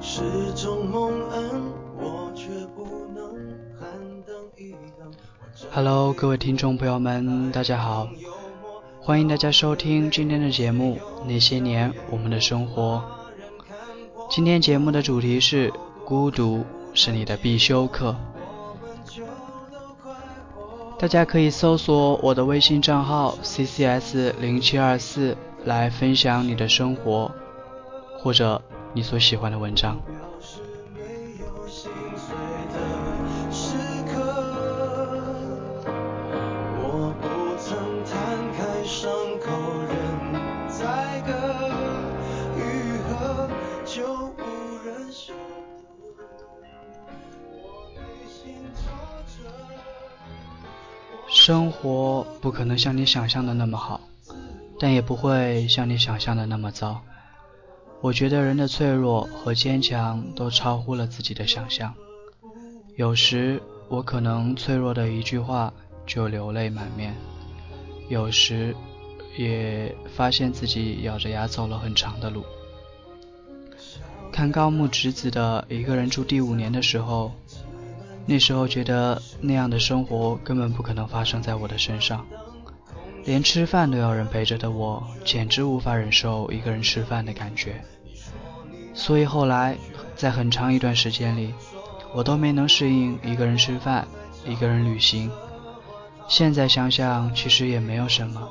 是种蒙恩，我却不能喊灯一灯。Hello，各位听众朋友们，大家好，欢迎大家收听今天的节目《那些年我们的生活》。今天节目的主题是孤独是你的必修课。大家可以搜索我的微信账号 ccs 零七二四来分享你的生活，或者你所喜欢的文章。生活不可能像你想象的那么好，但也不会像你想象的那么糟。我觉得人的脆弱和坚强都超乎了自己的想象。有时我可能脆弱的一句话就流泪满面，有时也发现自己咬着牙走了很长的路。看高木直子的《一个人住第五年》的时候，那时候觉得那样的生活根本不可能发生在我的身上，连吃饭都要人陪着的我，简直无法忍受一个人吃饭的感觉。所以后来，在很长一段时间里，我都没能适应一个人吃饭，一个人旅行。现在想想，其实也没有什么。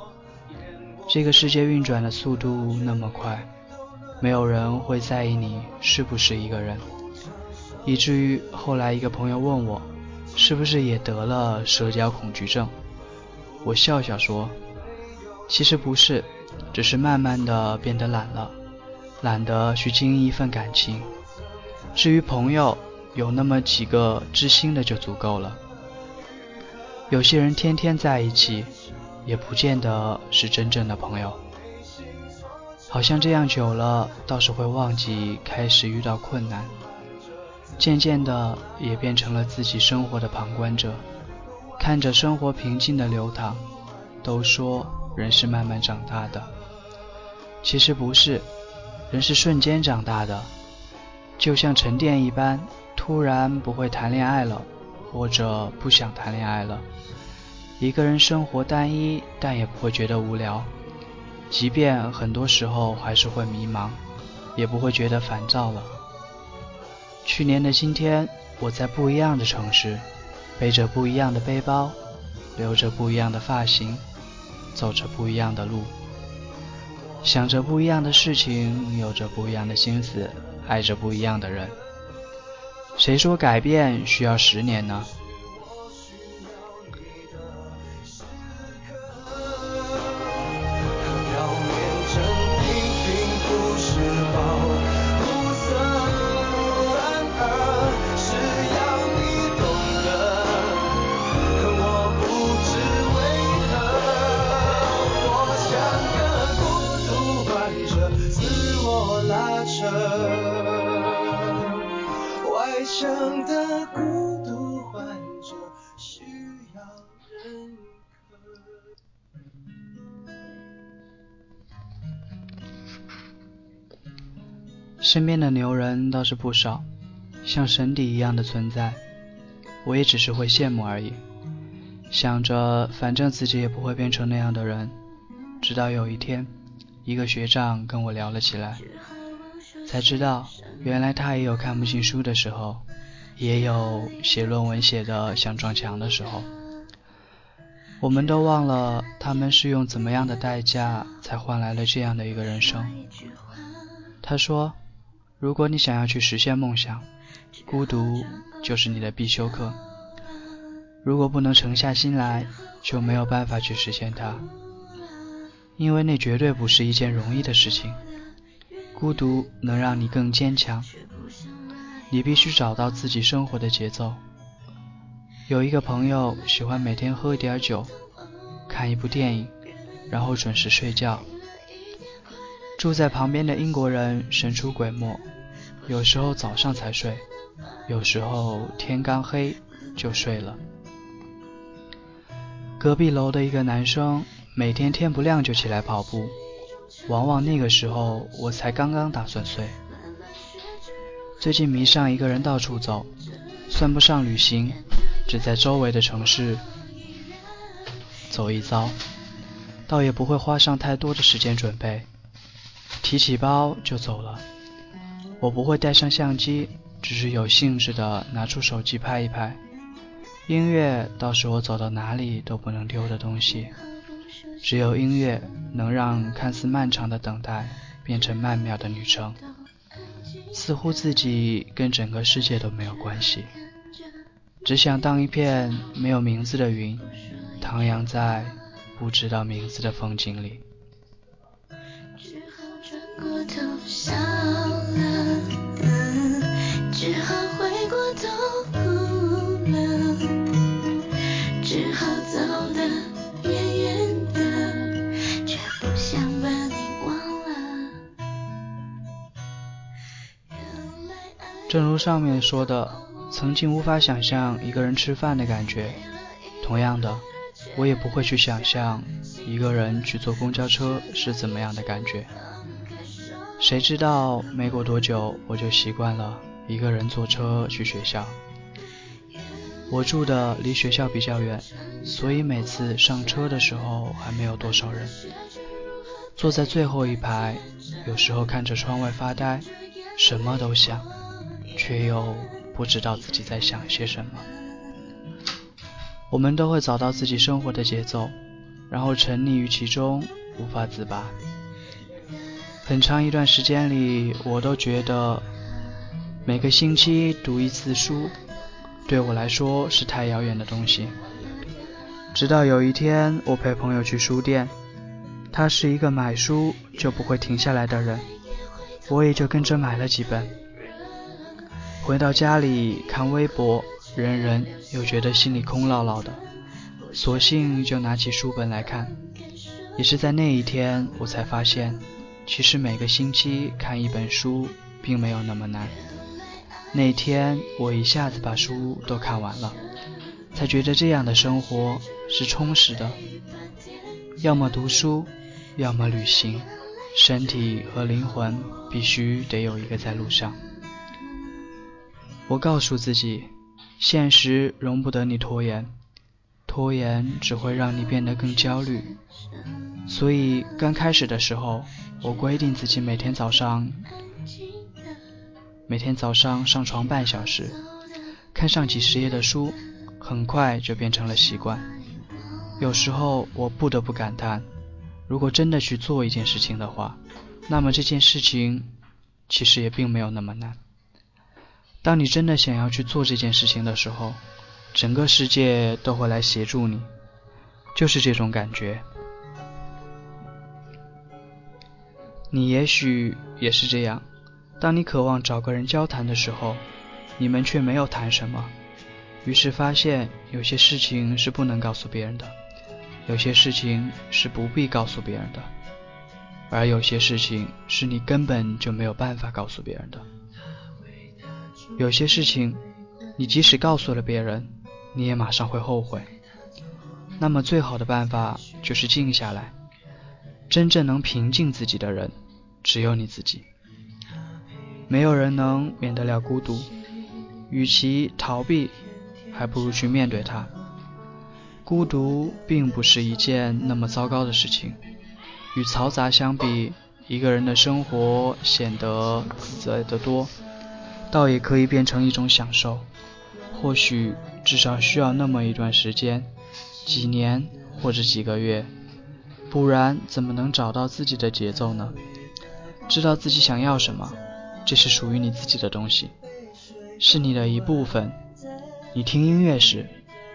这个世界运转的速度那么快，没有人会在意你是不是一个人。以至于后来一个朋友问我，是不是也得了社交恐惧症？我笑笑说，其实不是，只是慢慢的变得懒了，懒得去经营一份感情。至于朋友，有那么几个知心的就足够了。有些人天天在一起，也不见得是真正的朋友。好像这样久了，倒是会忘记开始遇到困难。渐渐的，也变成了自己生活的旁观者，看着生活平静的流淌。都说人是慢慢长大的，其实不是，人是瞬间长大的，就像沉淀一般，突然不会谈恋爱了，或者不想谈恋爱了。一个人生活单一，但也不会觉得无聊，即便很多时候还是会迷茫，也不会觉得烦躁了。去年的今天，我在不一样的城市，背着不一样的背包，留着不一样的发型，走着不一样的路，想着不一样的事情，有着不一样的心思，爱着不一样的人。谁说改变需要十年呢？身边的牛人倒是不少，像神邸一样的存在，我也只是会羡慕而已。想着反正自己也不会变成那样的人，直到有一天，一个学长跟我聊了起来，才知道原来他也有看不进书的时候，也有写论文写的想撞墙的时候。我们都忘了他们是用怎么样的代价才换来了这样的一个人生。他说：“如果你想要去实现梦想，孤独就是你的必修课。如果不能沉下心来，就没有办法去实现它，因为那绝对不是一件容易的事情。孤独能让你更坚强，你必须找到自己生活的节奏。有一个朋友喜欢每天喝一点酒，看一部电影，然后准时睡觉。住在旁边的英国人神出鬼没，有时候早上才睡，有时候天刚黑就睡了。隔壁楼的一个男生每天天不亮就起来跑步，往往那个时候我才刚刚打算睡。最近迷上一个人到处走，算不上旅行，只在周围的城市走一遭，倒也不会花上太多的时间准备，提起包就走了。我不会带上相机，只是有兴致的拿出手机拍一拍。音乐倒是我走到哪里都不能丢的东西，只有音乐能让看似漫长的等待变成曼妙的旅程。似乎自己跟整个世界都没有关系，只想当一片没有名字的云，徜徉在不知道名字的风景里。正如上面说的，曾经无法想象一个人吃饭的感觉，同样的，我也不会去想象一个人去坐公交车是怎么样的感觉。谁知道没过多久，我就习惯了一个人坐车去学校。我住的离学校比较远，所以每次上车的时候还没有多少人，坐在最后一排，有时候看着窗外发呆，什么都想。却又不知道自己在想些什么。我们都会找到自己生活的节奏，然后沉溺于其中，无法自拔。很长一段时间里，我都觉得每个星期读一次书，对我来说是太遥远的东西。直到有一天，我陪朋友去书店，他是一个买书就不会停下来的人，我也就跟着买了几本。回到家里看微博，人人又觉得心里空落落的，索性就拿起书本来看。也是在那一天，我才发现，其实每个星期看一本书并没有那么难。那天我一下子把书都看完了，才觉得这样的生活是充实的。要么读书，要么旅行，身体和灵魂必须得有一个在路上。我告诉自己，现实容不得你拖延，拖延只会让你变得更焦虑。所以刚开始的时候，我规定自己每天早上，每天早上上床半小时，看上几十页的书，很快就变成了习惯。有时候我不得不感叹，如果真的去做一件事情的话，那么这件事情其实也并没有那么难。当你真的想要去做这件事情的时候，整个世界都会来协助你，就是这种感觉。你也许也是这样，当你渴望找个人交谈的时候，你们却没有谈什么，于是发现有些事情是不能告诉别人的，有些事情是不必告诉别人的，而有些事情是你根本就没有办法告诉别人的。有些事情，你即使告诉了别人，你也马上会后悔。那么最好的办法就是静下来。真正能平静自己的人，只有你自己。没有人能免得了孤独，与其逃避，还不如去面对它。孤独并不是一件那么糟糕的事情。与嘈杂相比，一个人的生活显得自在得多。倒也可以变成一种享受，或许至少需要那么一段时间，几年或者几个月，不然怎么能找到自己的节奏呢？知道自己想要什么，这是属于你自己的东西，是你的一部分。你听音乐时，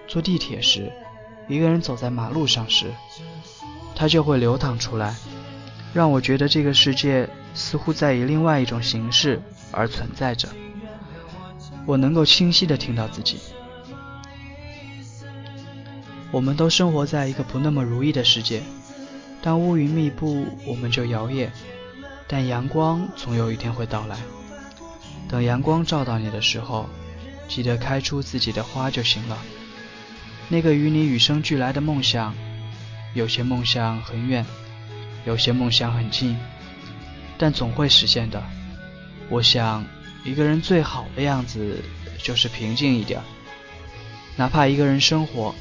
坐地铁时，一个人走在马路上时，它就会流淌出来，让我觉得这个世界似乎在以另外一种形式而存在着。我能够清晰地听到自己。我们都生活在一个不那么如意的世界，当乌云密布，我们就摇曳；但阳光总有一天会到来。等阳光照到你的时候，记得开出自己的花就行了。那个与你与生俱来的梦想。有些梦想很远，有些梦想很近，但总会实现的。我想，一个人最好的样子就是平静一点，哪怕一个人生活，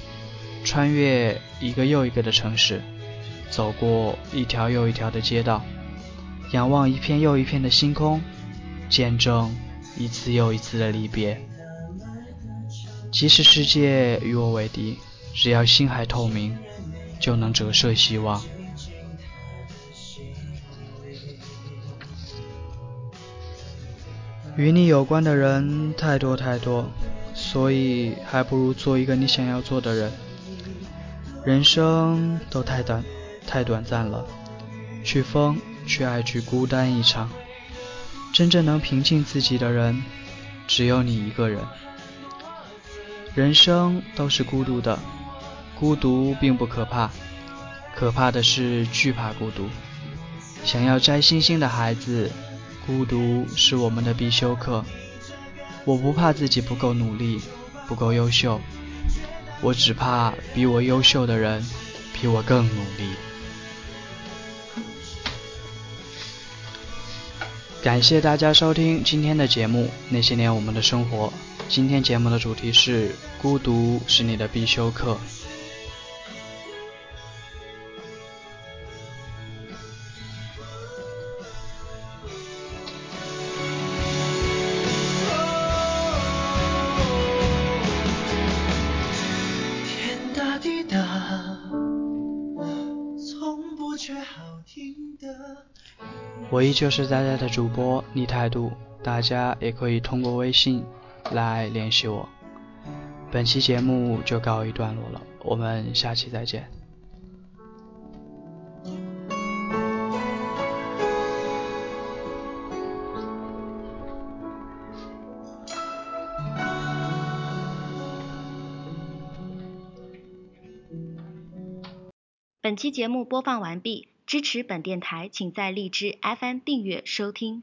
穿越一个又一个的城市，走过一条又一条的街道，仰望一片又一片的星空，见证一次又一次的离别。即使世界与我为敌，只要心还透明，就能折射希望。与你有关的人太多太多，所以还不如做一个你想要做的人。人生都太短，太短暂了，去疯，去爱，去孤单一场。真正能平静自己的人，只有你一个人。人生都是孤独的，孤独并不可怕，可怕的是惧怕孤独。想要摘星星的孩子，孤独是我们的必修课。我不怕自己不够努力，不够优秀，我只怕比我优秀的人比我更努力。感谢大家收听今天的节目《那些年我们的生活》。今天节目的主题是孤独是你的必修课。我依旧是大家的主播逆态度，大家也可以通过微信。来联系我。本期节目就告一段落了，我们下期再见。本期节目播放完毕，支持本电台，请在荔枝 FM 订阅收听。